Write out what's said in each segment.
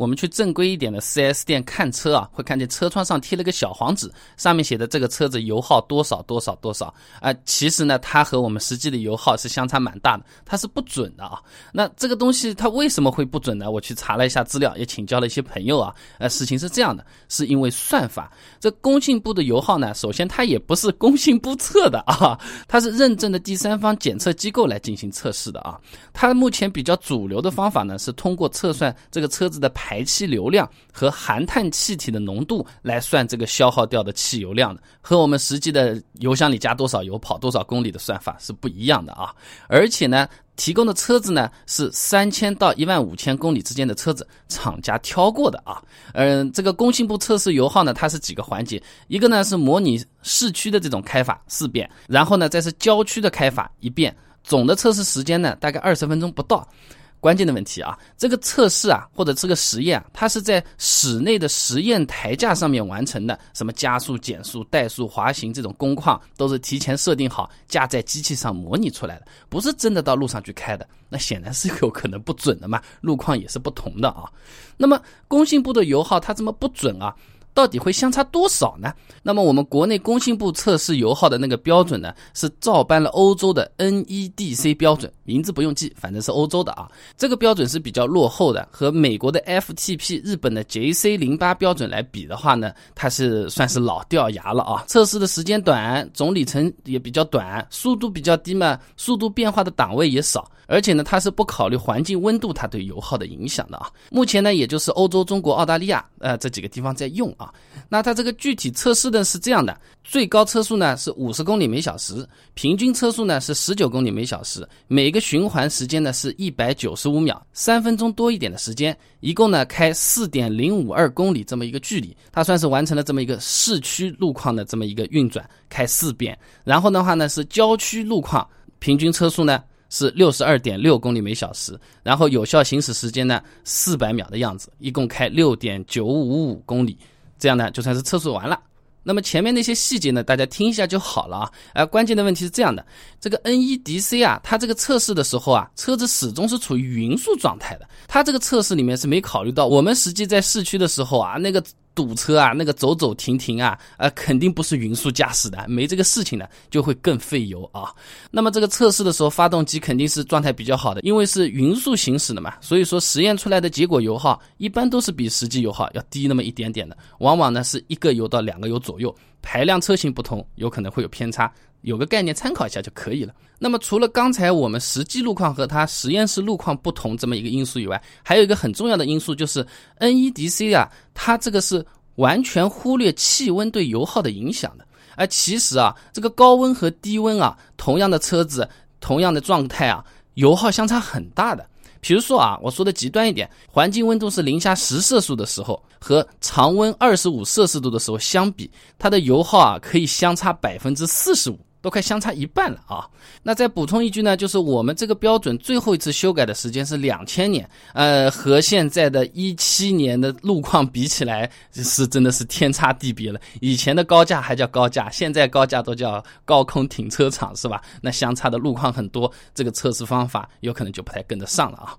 我们去正规一点的 4S 店看车啊，会看见车窗上贴了个小黄纸，上面写的这个车子油耗多少多少多少啊。其实呢，它和我们实际的油耗是相差蛮大的，它是不准的啊。那这个东西它为什么会不准呢？我去查了一下资料，也请教了一些朋友啊。呃，事情是这样的，是因为算法。这工信部的油耗呢，首先它也不是工信部测的啊，它是认证的第三方检测机构来进行测试的啊。它目前比较主流的方法呢，是通过测算这个车子的排排气流量和含碳气体的浓度来算这个消耗掉的汽油量的，和我们实际的油箱里加多少油、跑多少公里的算法是不一样的啊。而且呢，提供的车子呢是三千到一万五千公里之间的车子，厂家挑过的啊。嗯，这个工信部测试油耗呢，它是几个环节，一个呢是模拟市区的这种开法四遍，然后呢再是郊区的开法一遍。总的测试时间呢，大概二十分钟不到。关键的问题啊，这个测试啊，或者这个实验啊，它是在室内的实验台架上面完成的，什么加速、减速、怠速、滑行这种工况都是提前设定好，架在机器上模拟出来的，不是真的到路上去开的。那显然是有可能不准的嘛，路况也是不同的啊。那么工信部的油耗它这么不准啊？到底会相差多少呢？那么我们国内工信部测试油耗的那个标准呢，是照搬了欧洲的 NEDC 标准，名字不用记，反正是欧洲的啊。这个标准是比较落后的，和美国的 FTP、日本的 JC 零八标准来比的话呢，它是算是老掉牙了啊。测试的时间短，总里程也比较短，速度比较低嘛，速度变化的档位也少。而且呢，它是不考虑环境温度它对油耗的影响的啊。目前呢，也就是欧洲、中国、澳大利亚呃这几个地方在用啊。那它这个具体测试的是这样的：最高车速呢是五十公里每小时，平均车速呢是十九公里每小时，每个循环时间呢是一百九十五秒，三分钟多一点的时间，一共呢开四点零五二公里这么一个距离，它算是完成了这么一个市区路况的这么一个运转，开四遍。然后的话呢是郊区路况，平均车速呢。是六十二点六公里每小时，然后有效行驶时间呢四百秒的样子，一共开六点九五五公里，这样呢就算是测试完了。那么前面那些细节呢，大家听一下就好了啊。而关键的问题是这样的，这个 NEDC 啊，它这个测试的时候啊，车子始终是处于匀速状态的，它这个测试里面是没考虑到我们实际在市区的时候啊，那个。堵车啊，那个走走停停啊，呃，肯定不是匀速驾驶的，没这个事情的，就会更费油啊。那么这个测试的时候，发动机肯定是状态比较好的，因为是匀速行驶的嘛，所以说实验出来的结果油耗一般都是比实际油耗要低那么一点点的，往往呢是一个油到两个油左右。排量车型不同，有可能会有偏差，有个概念参考一下就可以了。那么除了刚才我们实际路况和它实验室路况不同这么一个因素以外，还有一个很重要的因素就是 NEDC 啊，它这个是完全忽略气温对油耗的影响的。而其实啊，这个高温和低温啊，同样的车子，同样的状态啊，油耗相差很大的。比如说啊，我说的极端一点，环境温度是零下十摄氏度的时候，和常温二十五摄氏度的时候相比，它的油耗啊可以相差百分之四十五。都快相差一半了啊！那再补充一句呢，就是我们这个标准最后一次修改的时间是两千年，呃，和现在的一七年的路况比起来，是真的是天差地别了。以前的高架还叫高架，现在高架都叫高空停车场，是吧？那相差的路况很多，这个测试方法有可能就不太跟得上了啊。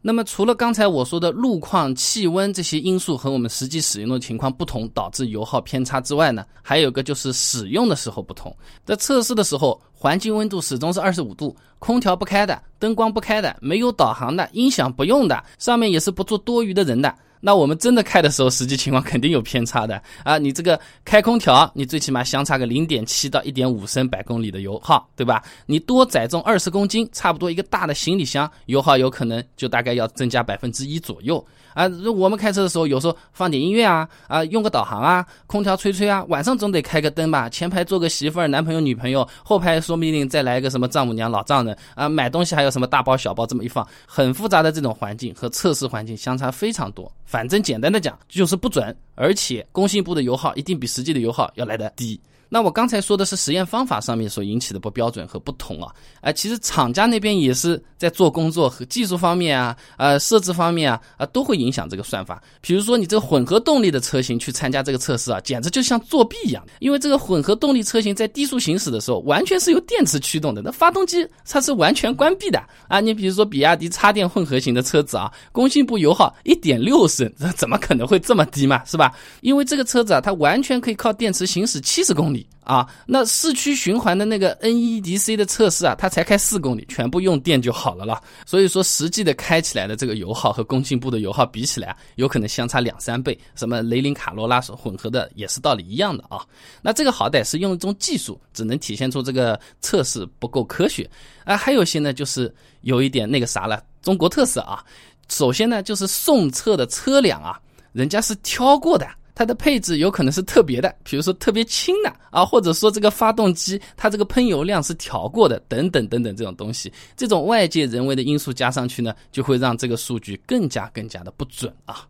那么，除了刚才我说的路况、气温这些因素和我们实际使用的情况不同，导致油耗偏差之外呢，还有个就是使用的时候不同。在测试的时候，环境温度始终是二十五度，空调不开的，灯光不开的，没有导航的，音响不用的，上面也是不做多余的人的。那我们真的开的时候，实际情况肯定有偏差的啊！你这个开空调，你最起码相差个零点七到一点五升百公里的油耗，对吧？你多载重二十公斤，差不多一个大的行李箱，油耗有可能就大概要增加百分之一左右啊！我们开车的时候，有时候放点音乐啊，啊，用个导航啊，空调吹吹啊，晚上总得开个灯吧？前排坐个媳妇儿、男朋友、女朋友，后排说不定再来一个什么丈母娘、老丈人啊，买东西还有什么大包小包这么一放，很复杂的这种环境和测试环境相差非常多。反正简单的讲就是不准，而且工信部的油耗一定比实际的油耗要来的低。那我刚才说的是实验方法上面所引起的不标准和不同啊，哎，其实厂家那边也是在做工作和技术方面啊，呃，设置方面啊，啊，都会影响这个算法。比如说你这个混合动力的车型去参加这个测试啊，简直就像作弊一样。因为这个混合动力车型在低速行驶的时候，完全是由电池驱动的，那发动机它是完全关闭的啊。你比如说比亚迪插电混合型的车子啊，工信部油耗一点六升，这怎么可能会这么低嘛，是吧？因为这个车子啊，它完全可以靠电池行驶七十公里。啊，那市区循环的那个 NEDC 的测试啊，它才开四公里，全部用电就好了了。所以说，实际的开起来的这个油耗和工信部的油耗比起来啊，有可能相差两三倍。什么雷凌卡罗拉所混合的也是道理一样的啊。那这个好歹是用一种技术，只能体现出这个测试不够科学啊。还有些呢，就是有一点那个啥了，中国特色啊。首先呢，就是送测的车辆啊，人家是挑过的。它的配置有可能是特别的，比如说特别轻的啊，或者说这个发动机它这个喷油量是调过的，等等等等这种东西，这种外界人为的因素加上去呢，就会让这个数据更加更加的不准啊。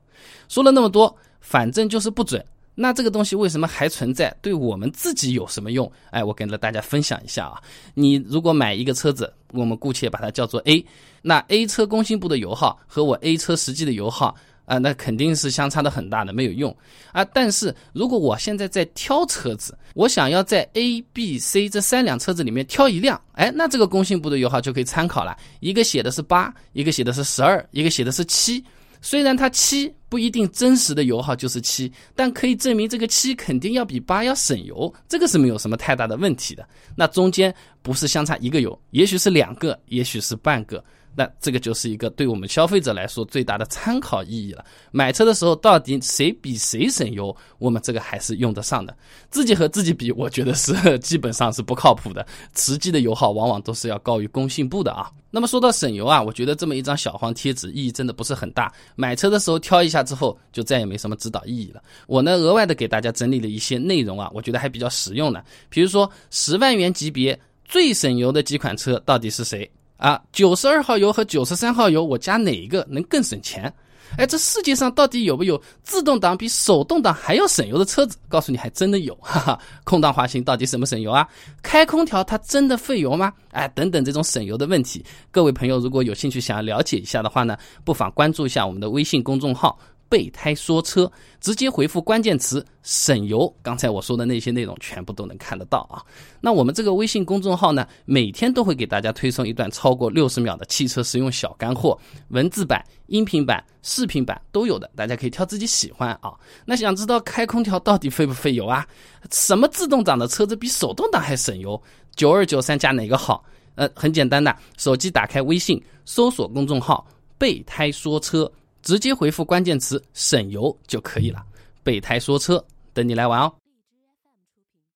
说了那么多，反正就是不准。那这个东西为什么还存在？对我们自己有什么用？哎，我跟了大家分享一下啊。你如果买一个车子，我们姑且把它叫做 A，那 A 车工信部的油耗和我 A 车实际的油耗。啊，那肯定是相差的很大的，没有用啊。但是如果我现在在挑车子，我想要在 A、B、C 这三辆车子里面挑一辆，哎，那这个工信部的油耗就可以参考了。一个写的是八，一个写的是十二，一个写的是七。虽然它七不一定真实的油耗就是七，但可以证明这个七肯定要比八要省油，这个是没有什么太大的问题的。那中间不是相差一个油，也许是两个，也许是半个。那这个就是一个对我们消费者来说最大的参考意义了。买车的时候，到底谁比谁省油，我们这个还是用得上的。自己和自己比，我觉得是基本上是不靠谱的。实际的油耗往往都是要高于工信部的啊。那么说到省油啊，我觉得这么一张小黄贴纸意义真的不是很大。买车的时候挑一下之后，就再也没什么指导意义了。我呢，额外的给大家整理了一些内容啊，我觉得还比较实用的。比如说，十万元级别最省油的几款车到底是谁？啊，九十二号油和九十三号油，我加哪一个能更省钱？哎，这世界上到底有没有自动挡比手动挡还要省油的车子？告诉你，还真的有。哈哈，空档滑行到底省不省油啊？开空调它真的费油吗？哎，等等这种省油的问题，各位朋友如果有兴趣想要了解一下的话呢，不妨关注一下我们的微信公众号。备胎说车，直接回复关键词“省油”，刚才我说的那些内容全部都能看得到啊。那我们这个微信公众号呢，每天都会给大家推送一段超过六十秒的汽车实用小干货，文字版、音频版、视频版都有的，大家可以挑自己喜欢啊。那想知道开空调到底费不费油啊？什么自动挡的车子比手动挡还省油？九二九三加哪个好？呃，很简单的，手机打开微信，搜索公众号“备胎说车”。直接回复关键词“省油”就可以了。备胎说车，等你来玩哦。